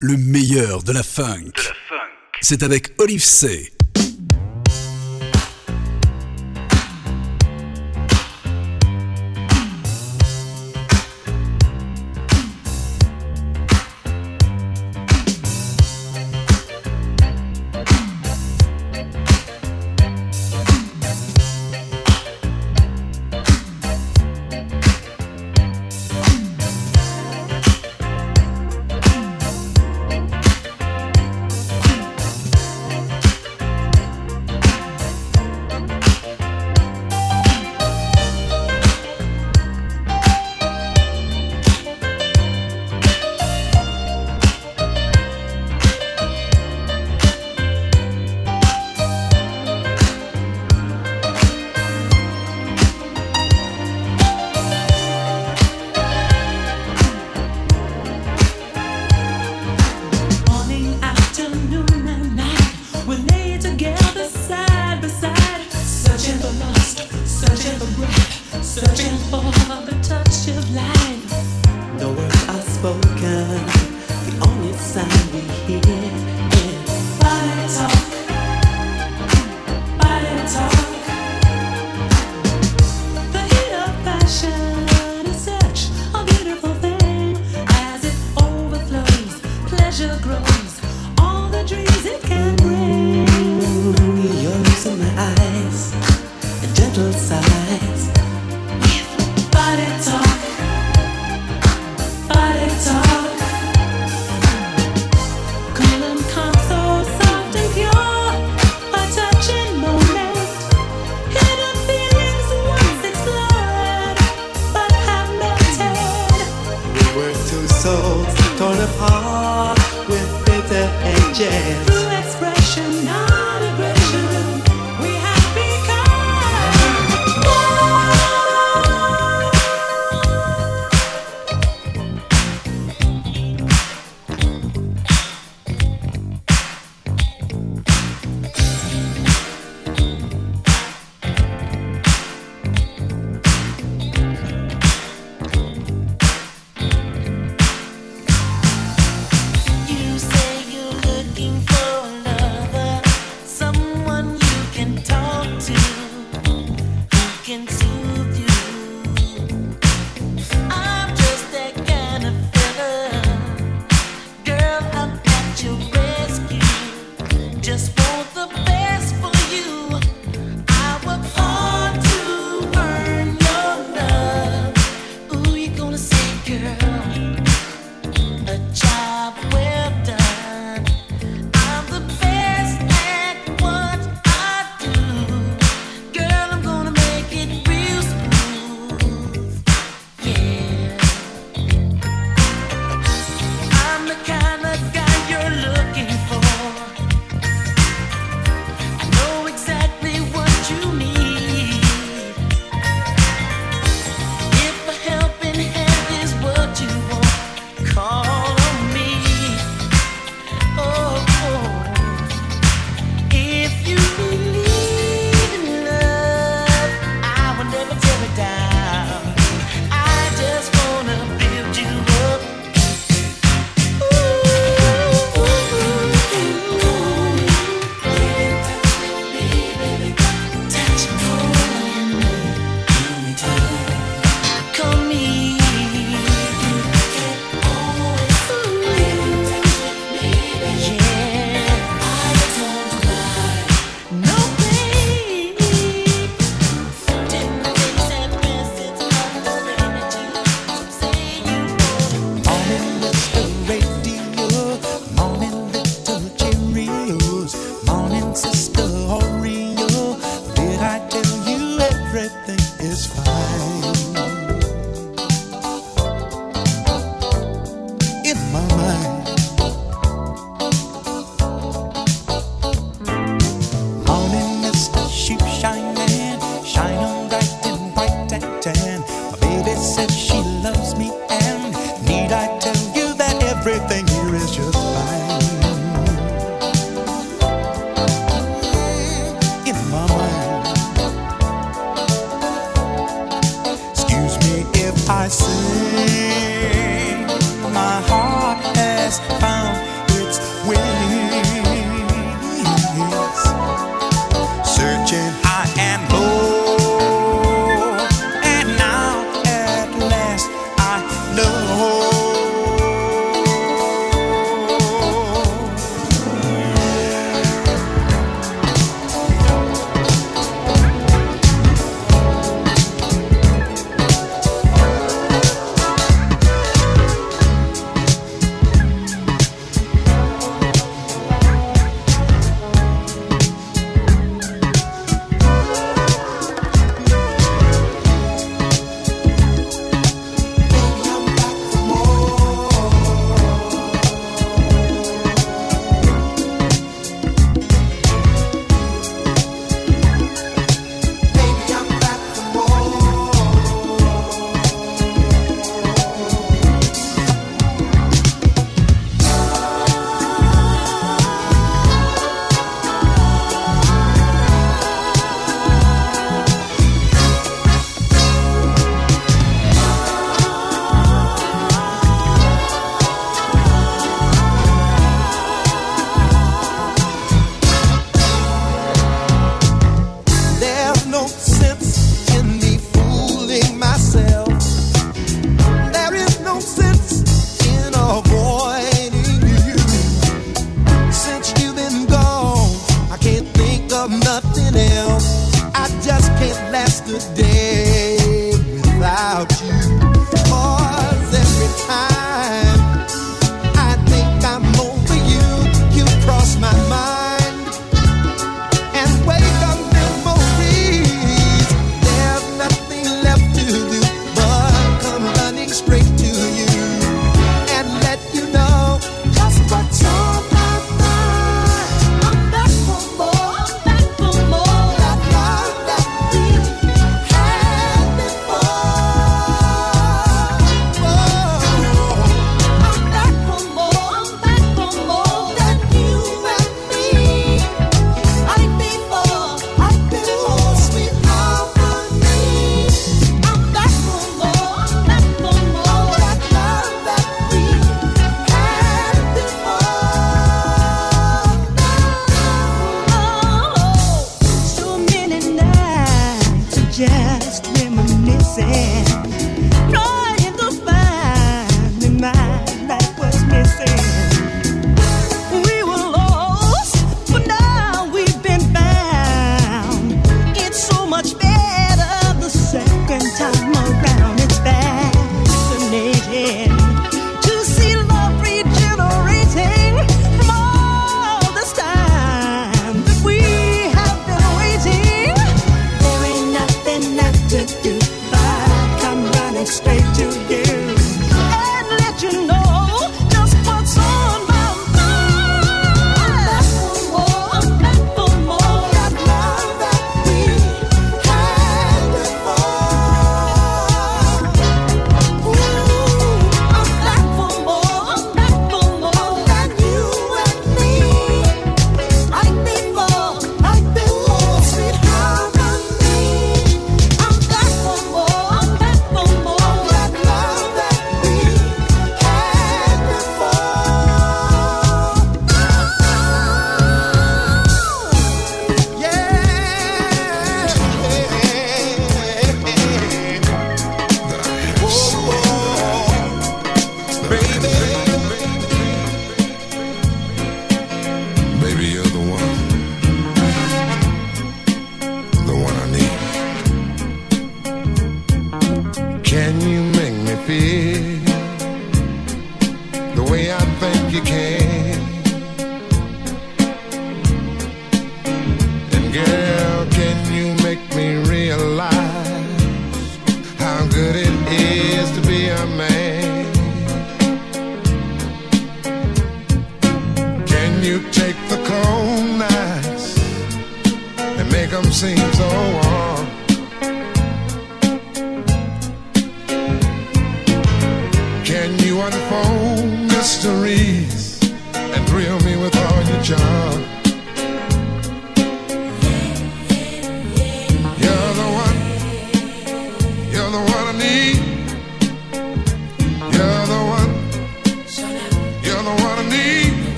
Le meilleur de la funk. C'est avec Olive C.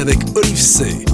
avec Olive C.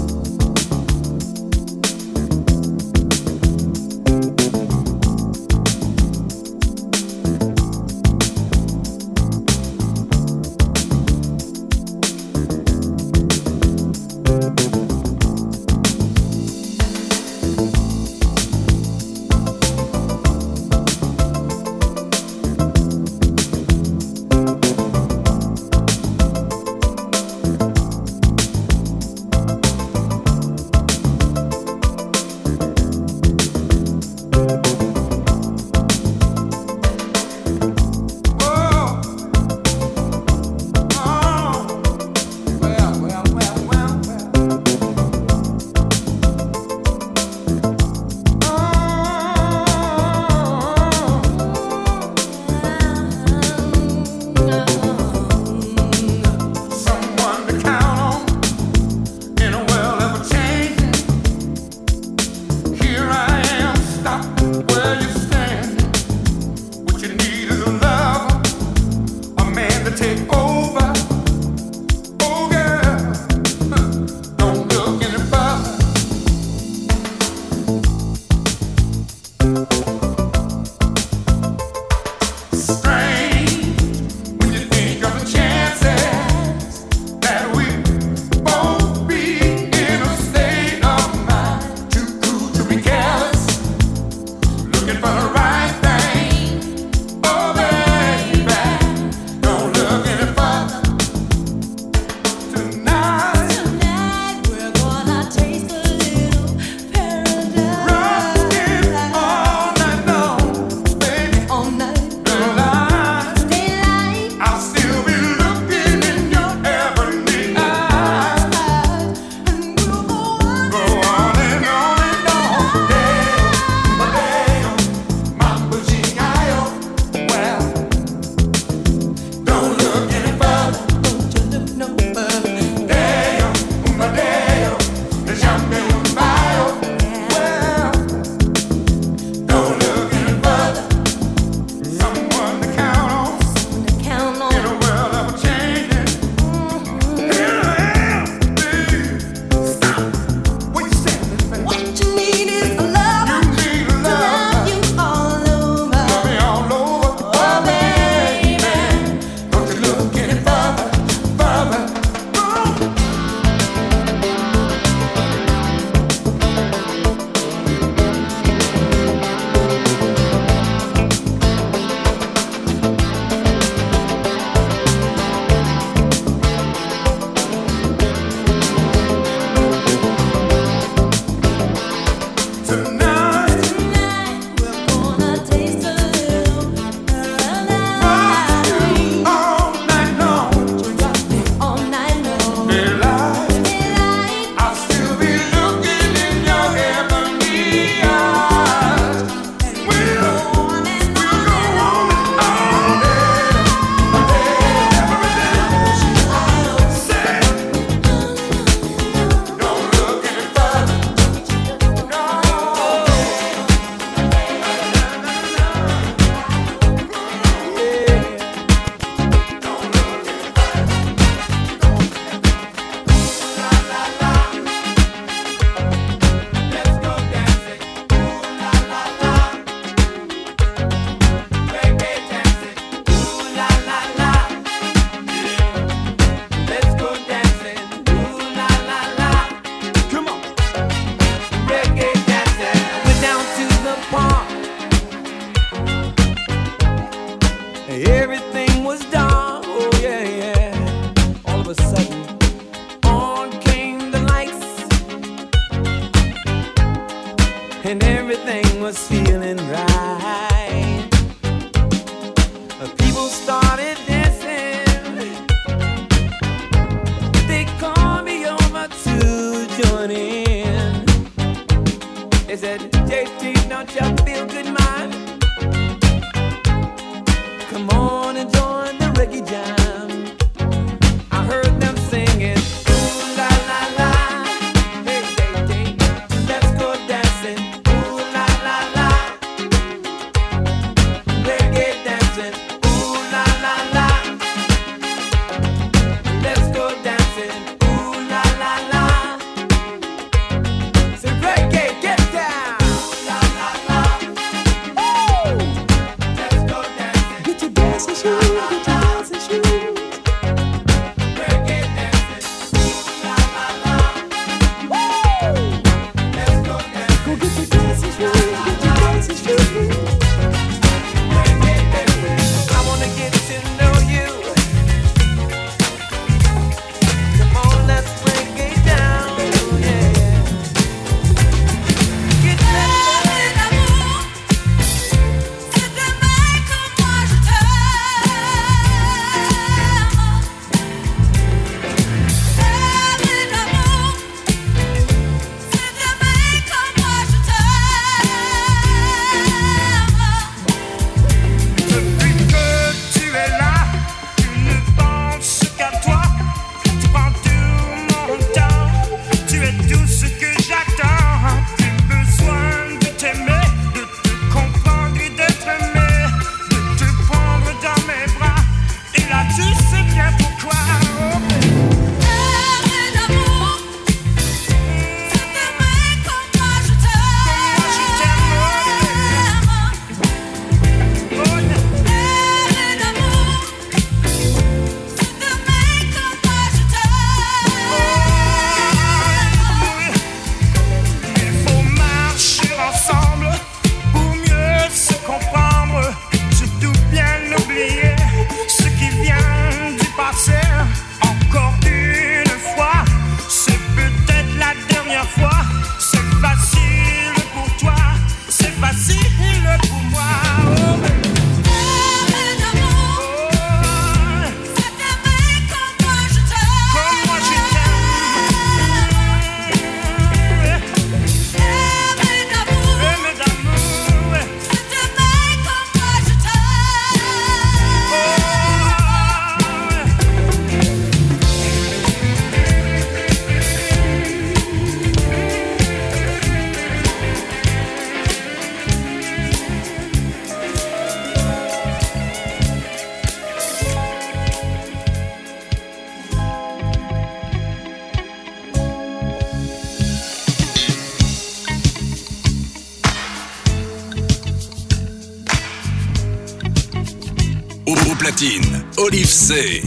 Olive C.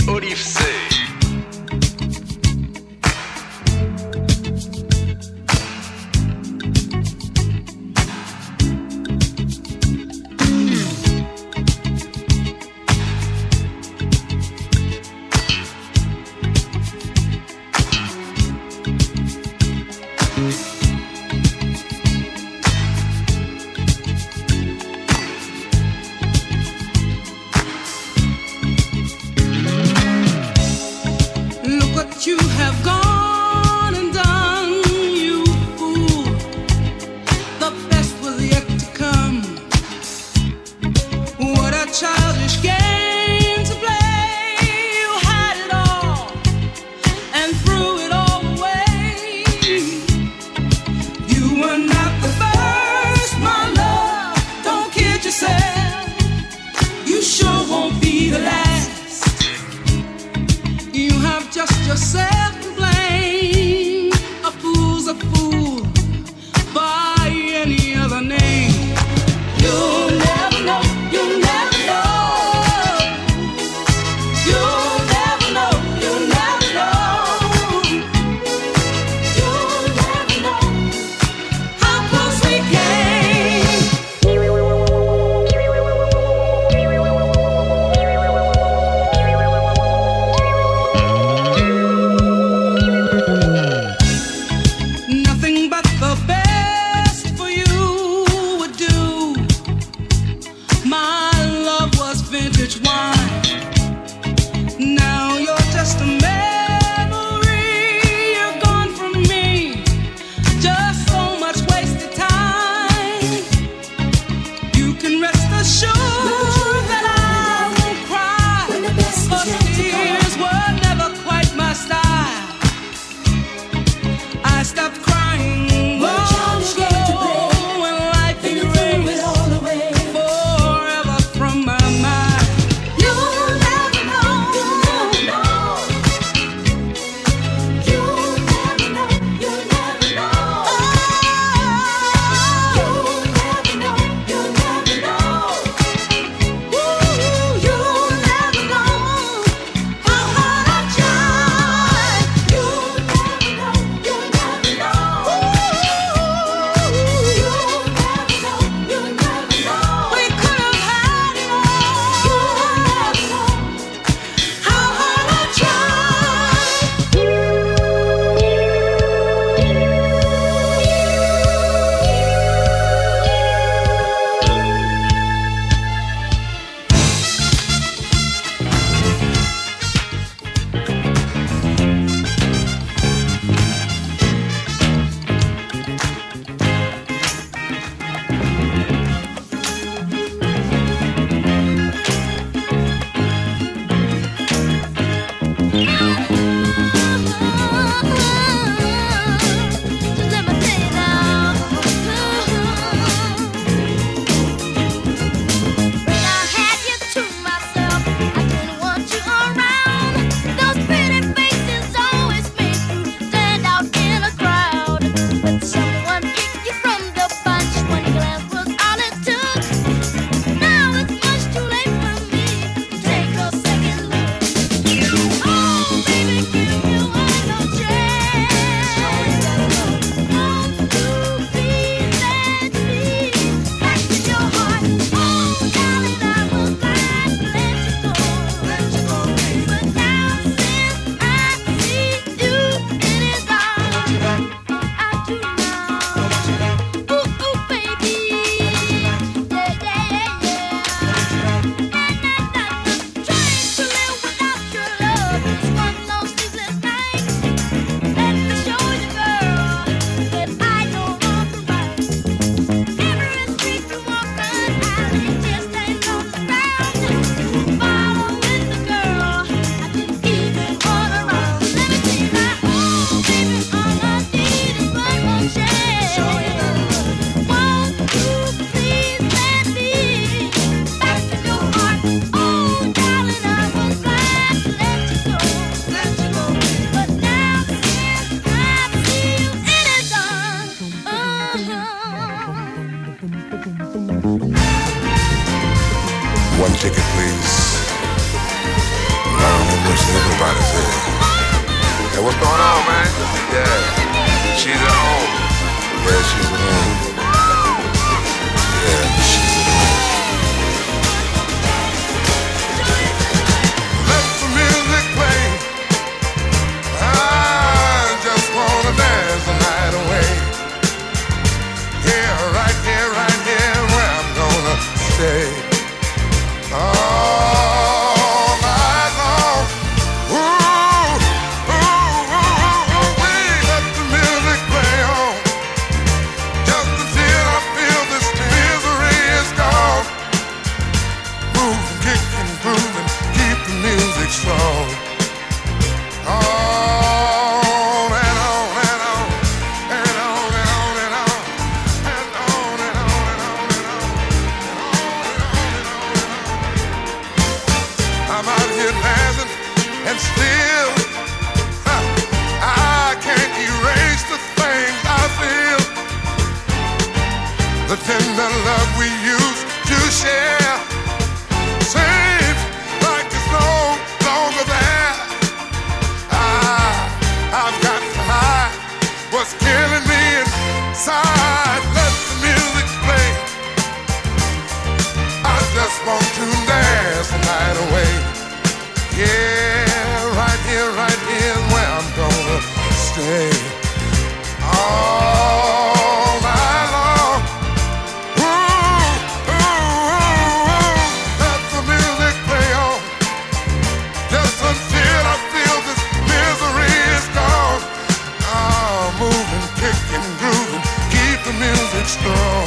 Girl,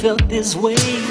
felt this way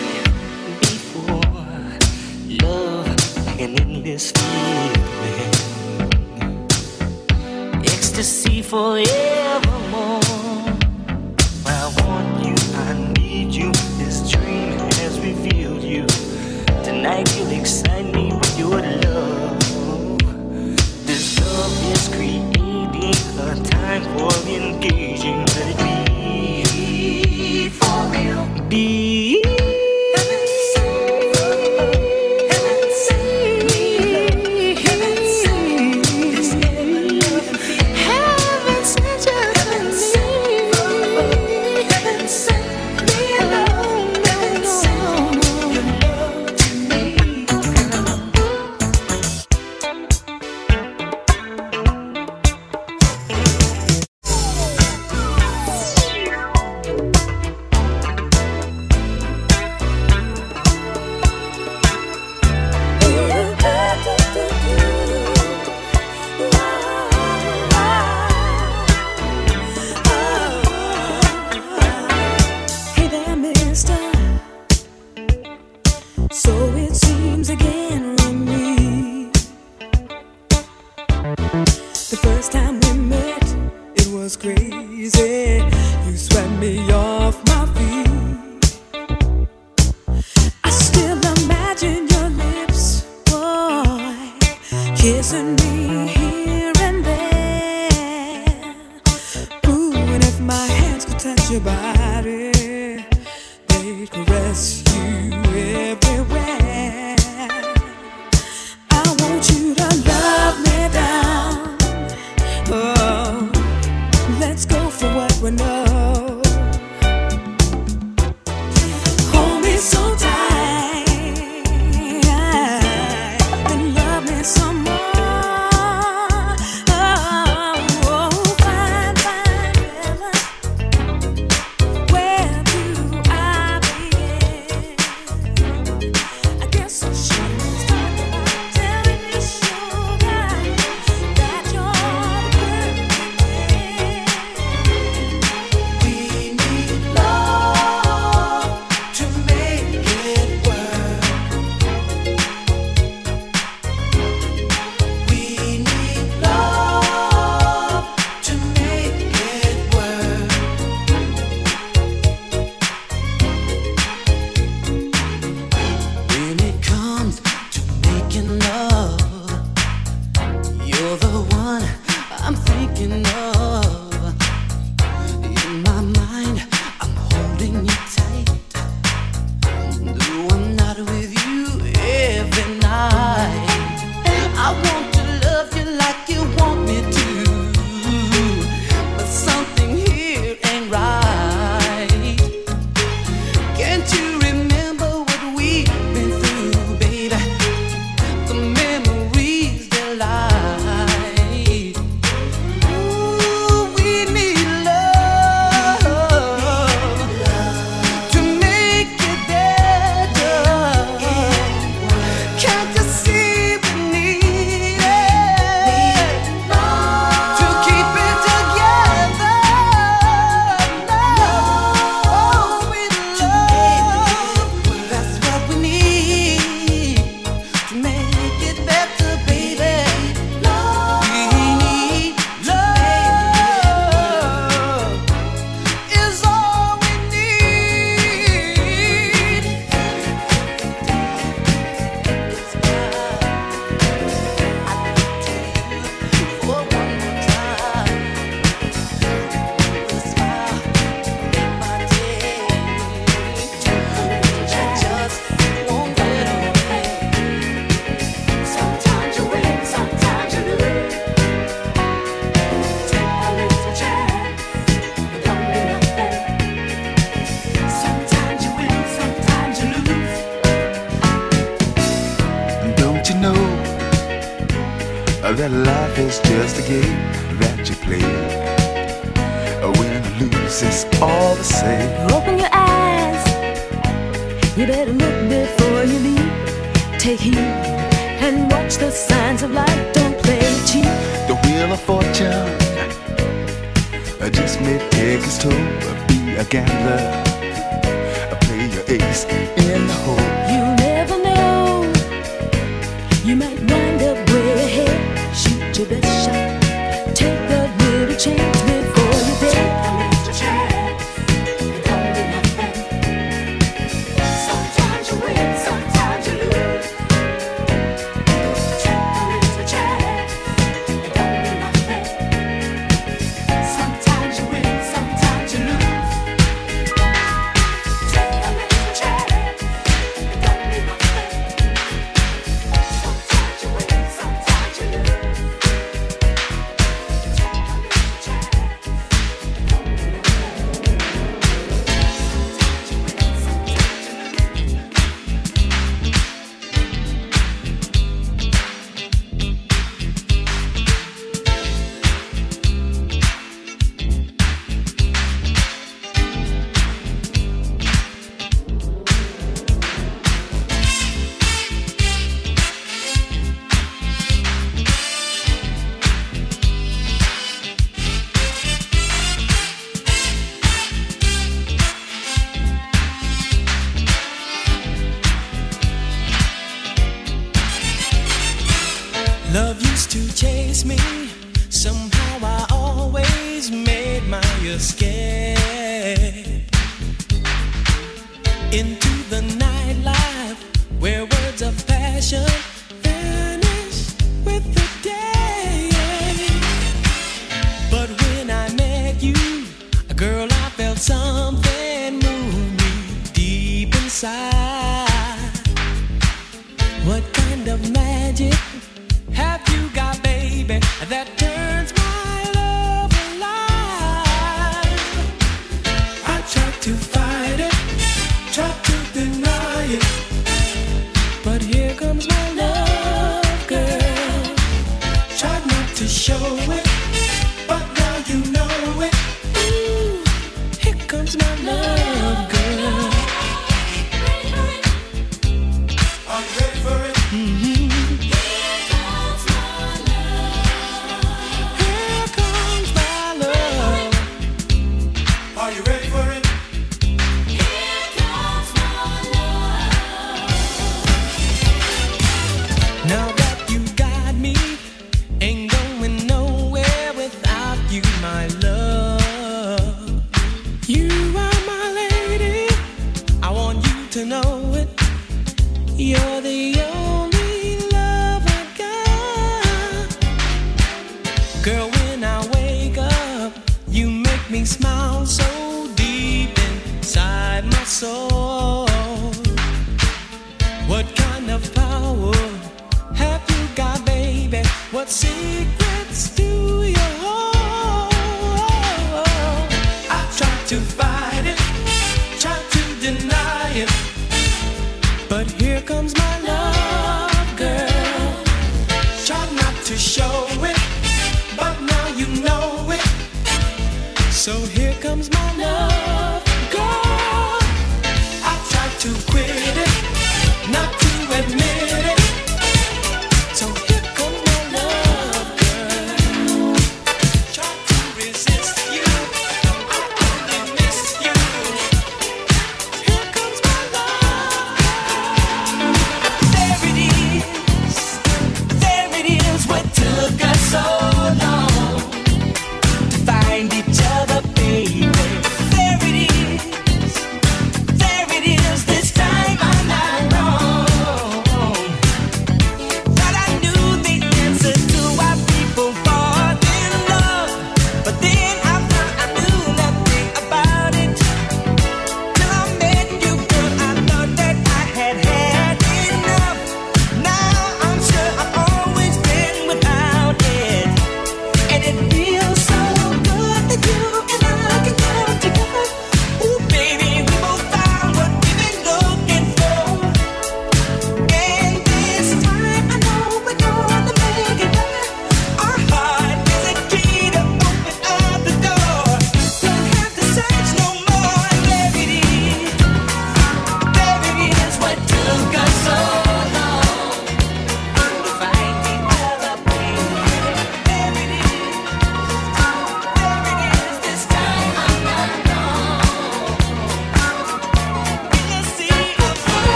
What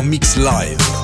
en mix live.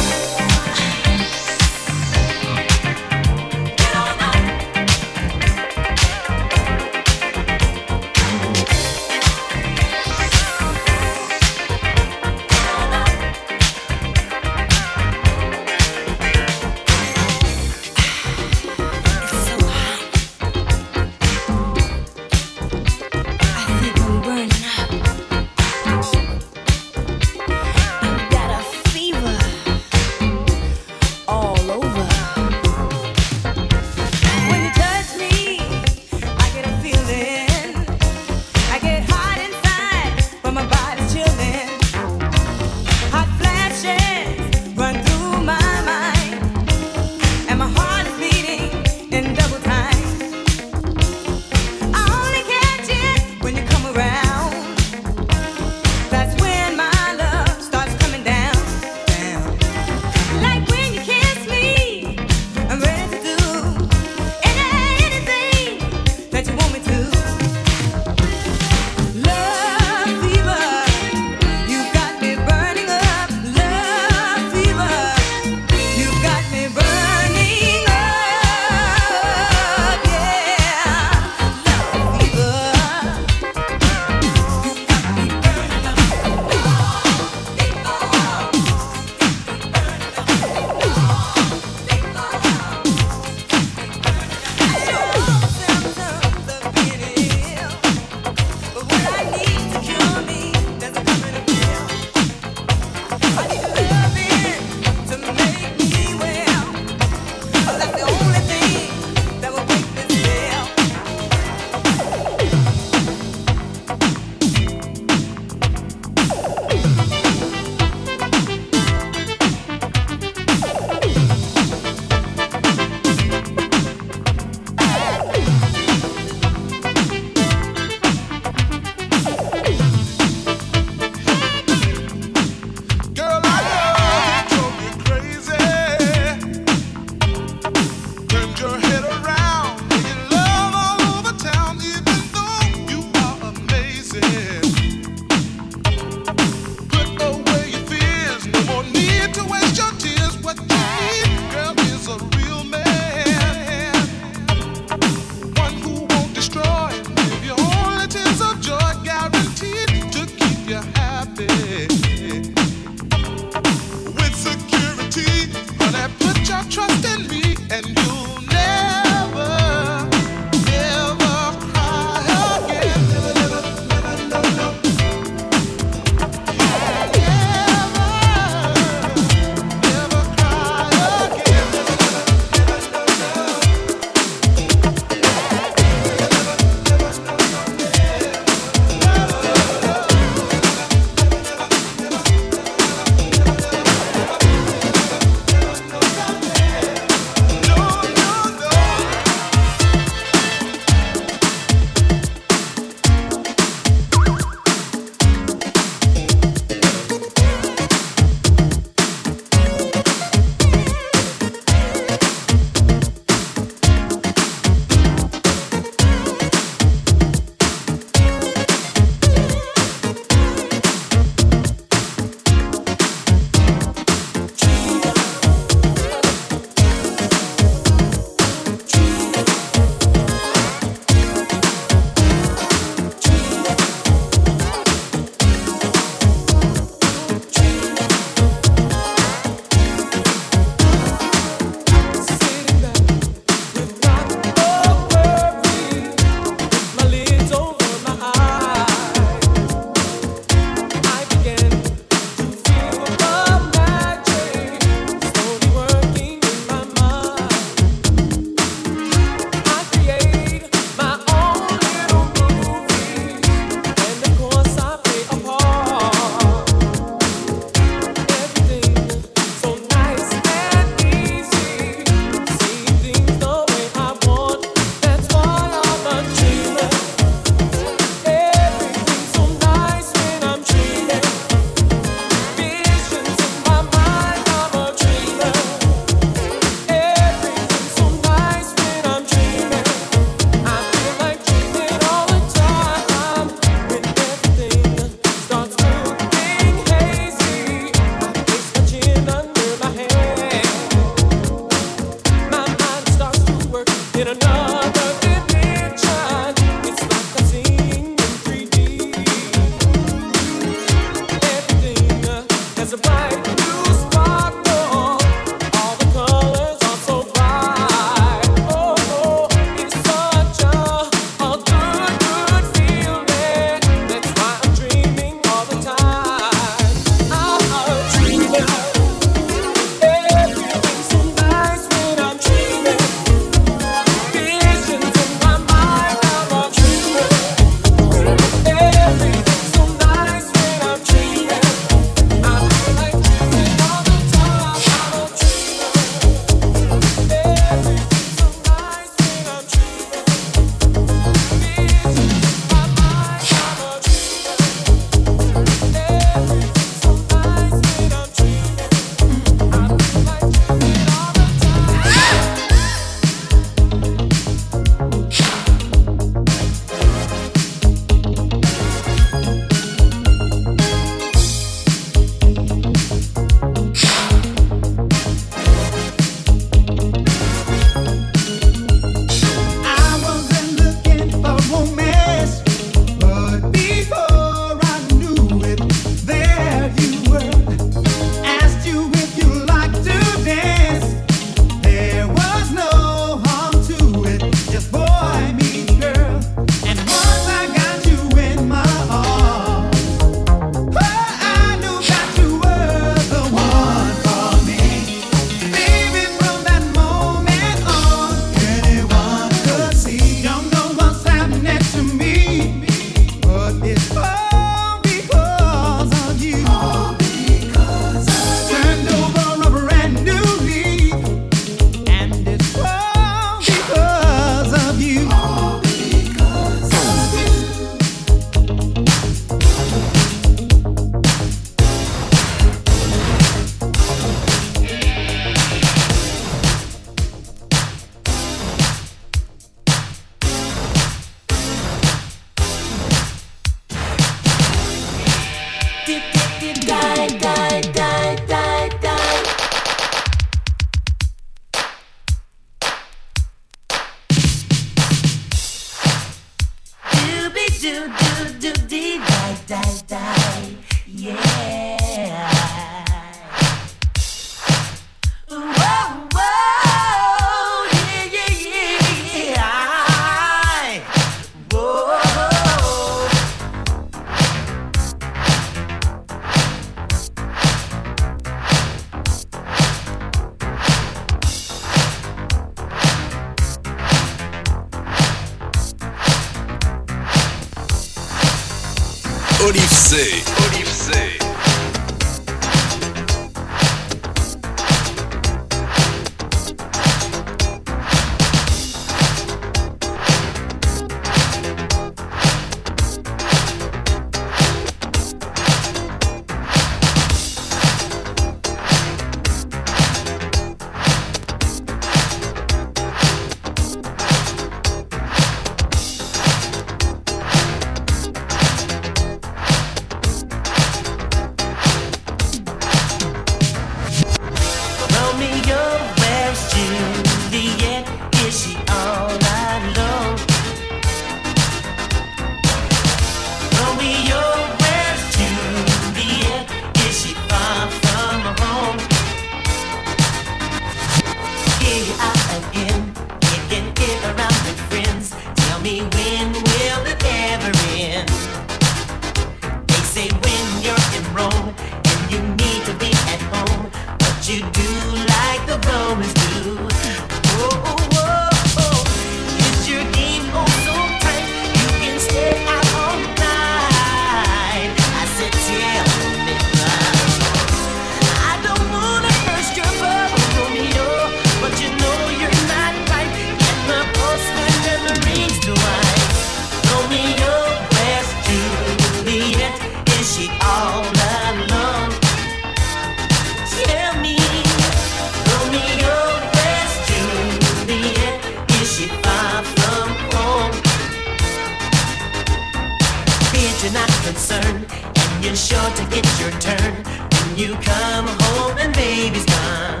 you're not concerned, and you're sure to get your turn when you come home and baby's gone.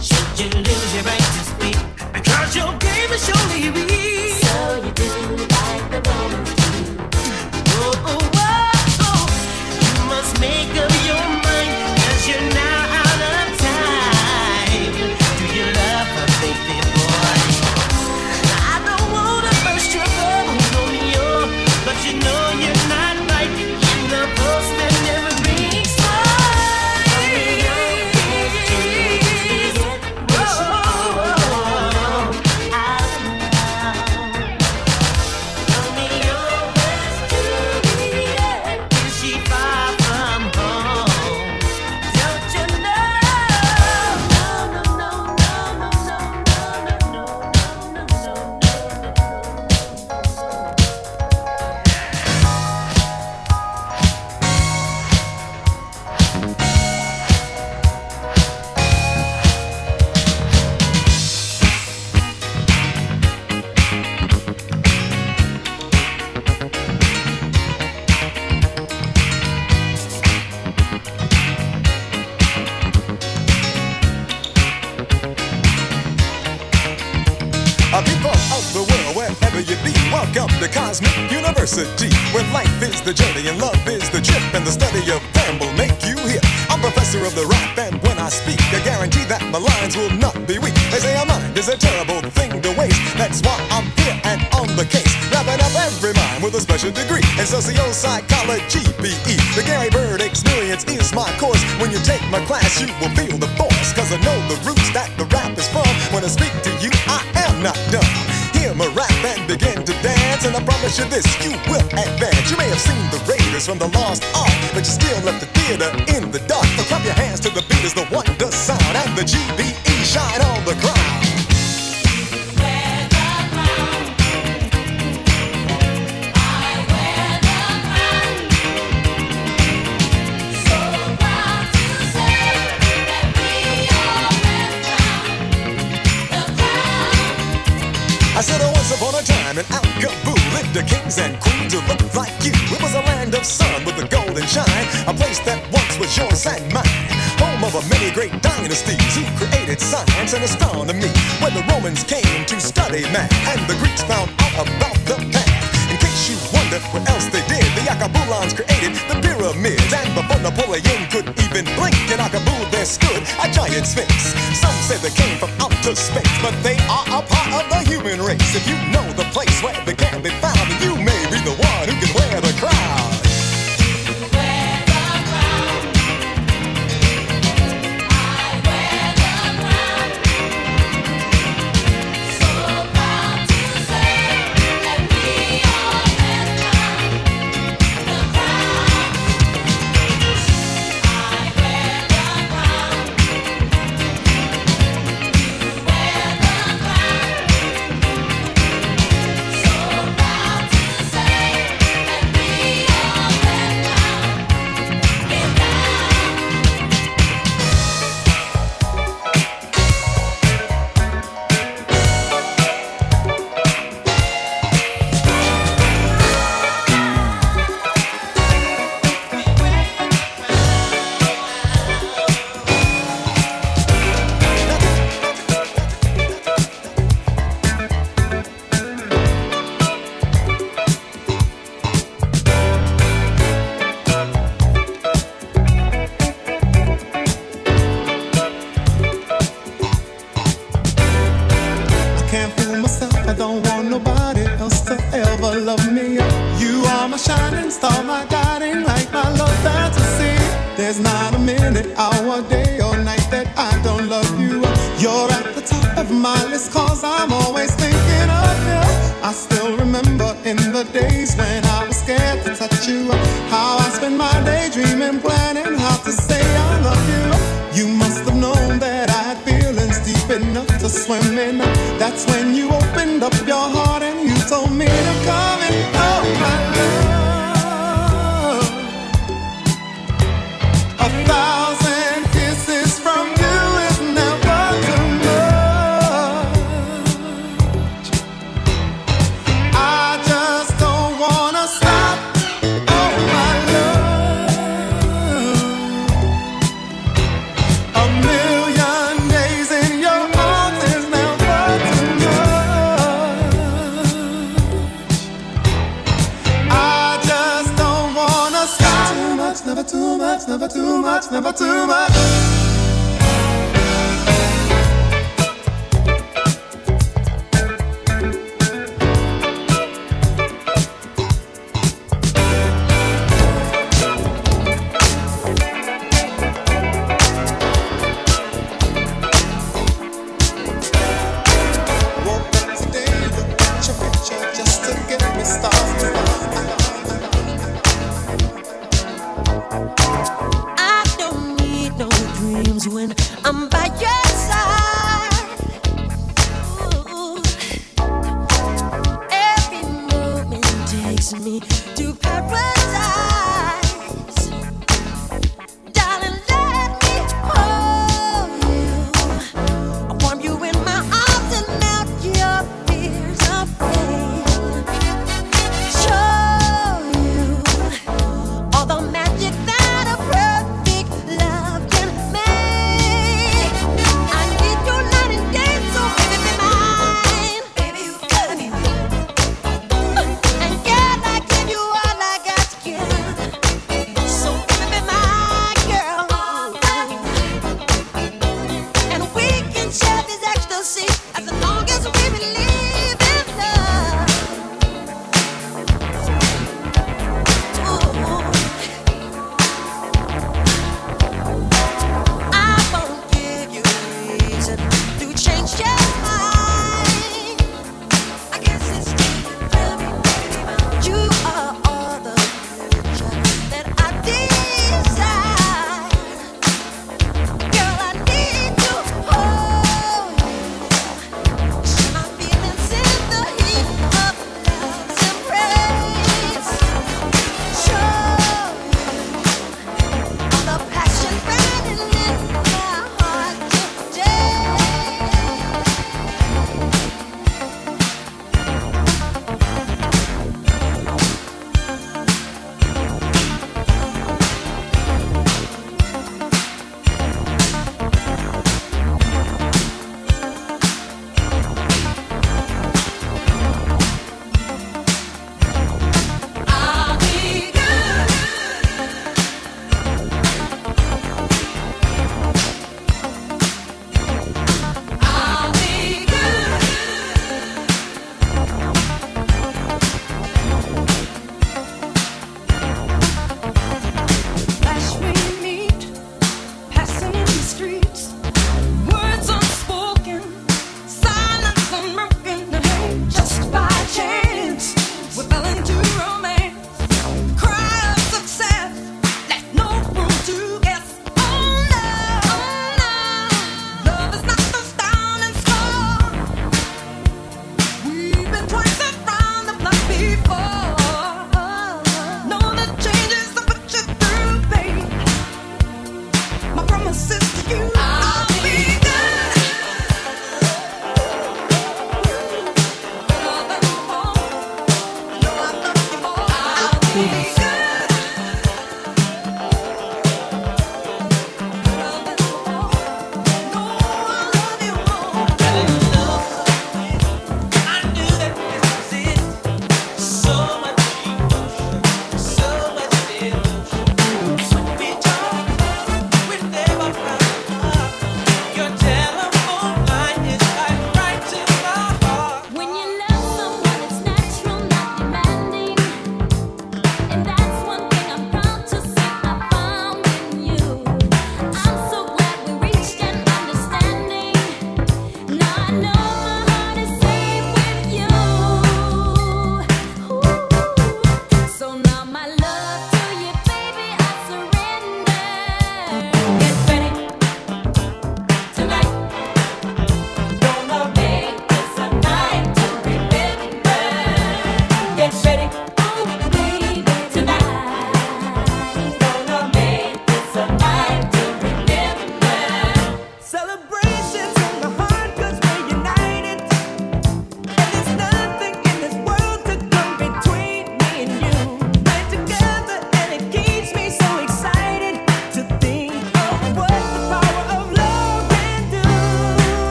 Should you lose your right to speak, because your game is surely weak. So you do like the woman. Psychology, P.E. The Gary Byrd experience is my course. When you take my class, you will feel the force. Cause I know the roots that the rap is from. When I speak to you, I am not done. Hear my rap and begin to dance. And I promise you this, you will advance. You may have seen the Raiders from the Lost Ark, but you still left the theater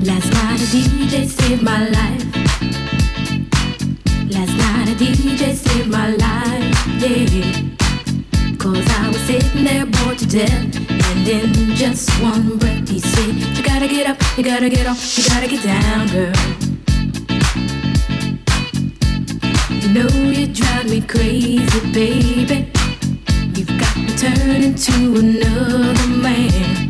DJ saved my life. Last night a DJ saved my life, yeah. Cause I was sitting there bored to death. And in just one breath he said, You gotta get up, you gotta get off, you gotta get down, girl. You know you drive me crazy, baby. You've got me turning to another man.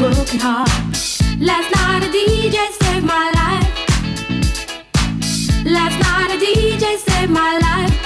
broken heart. Last night a DJ saved my life. Last night a DJ saved my life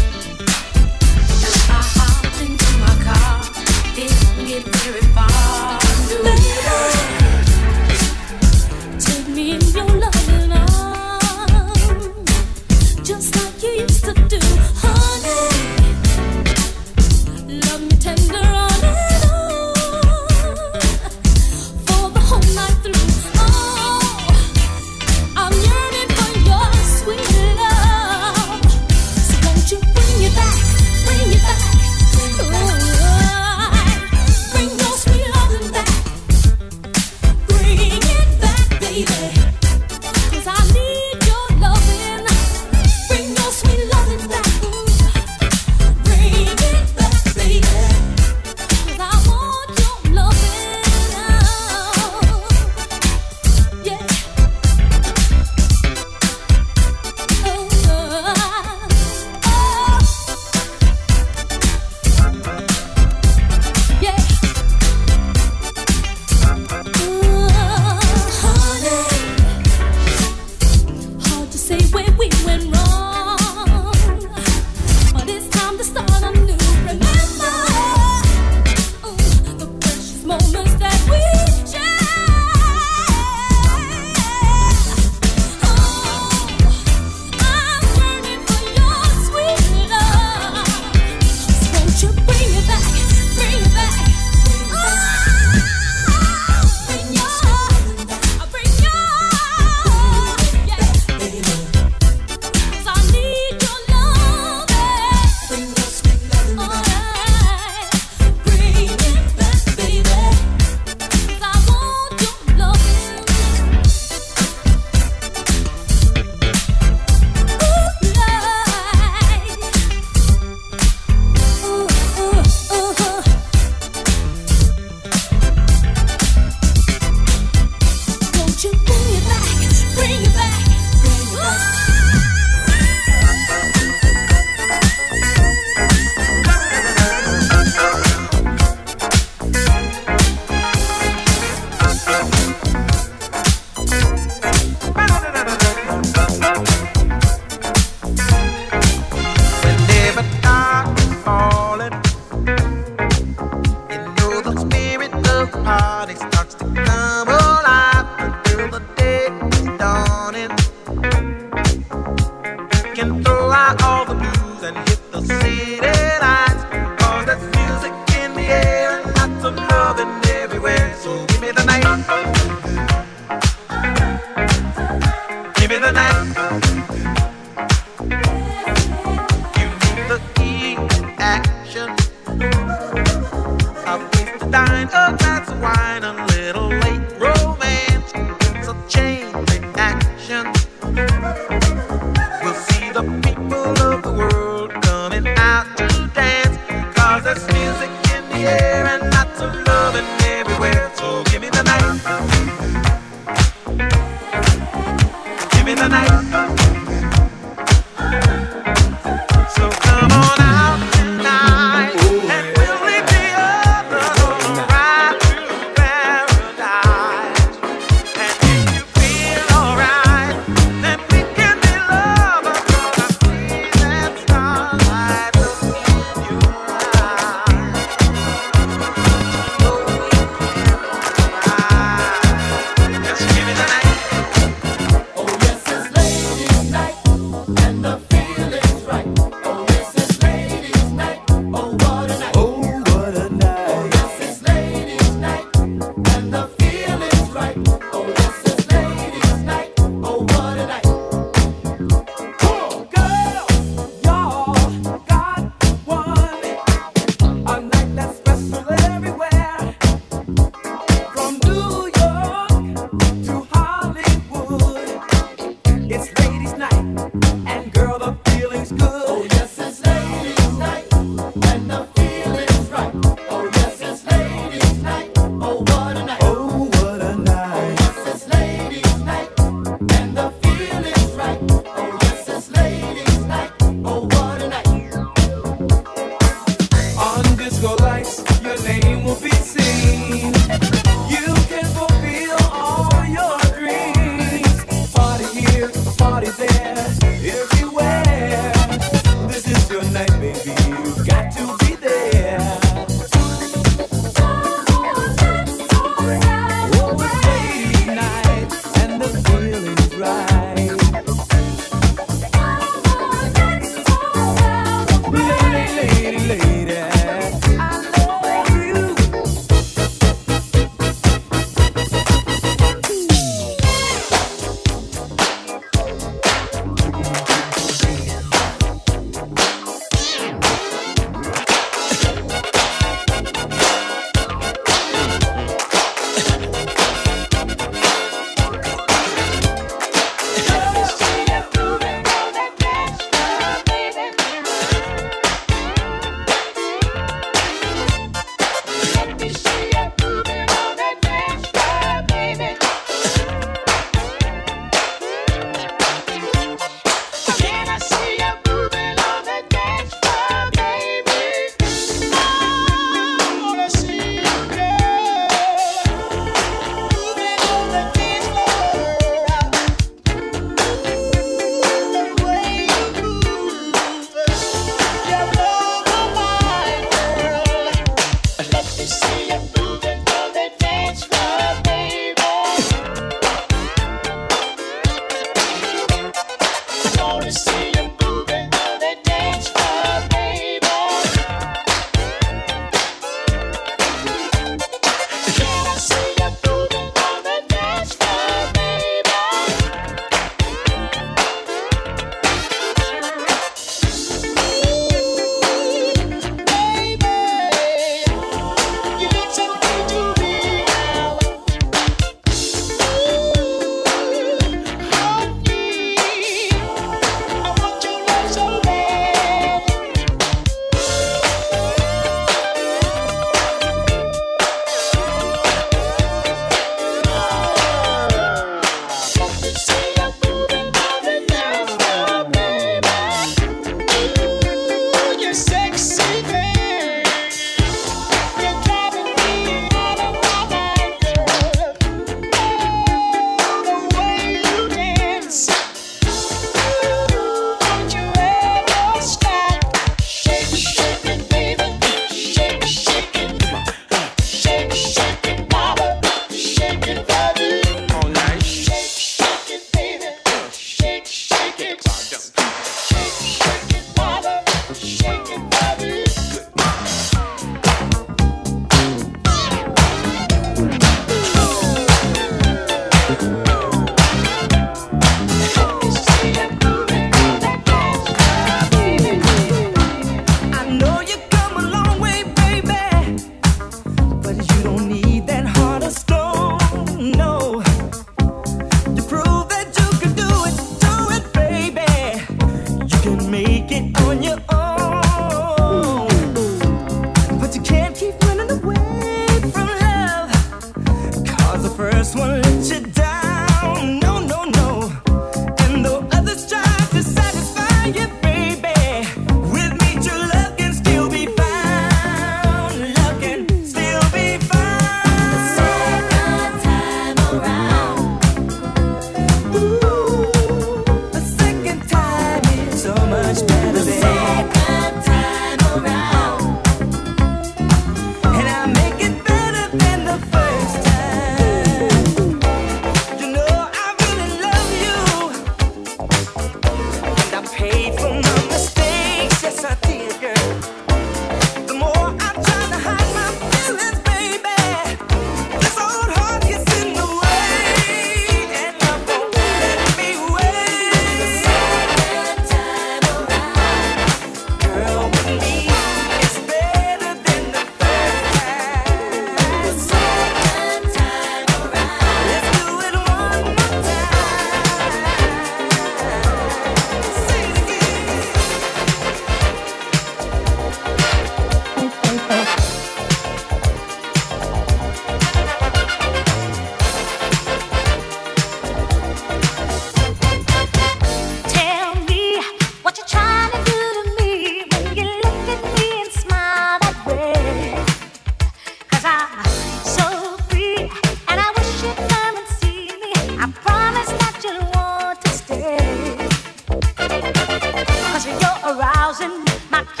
arousing my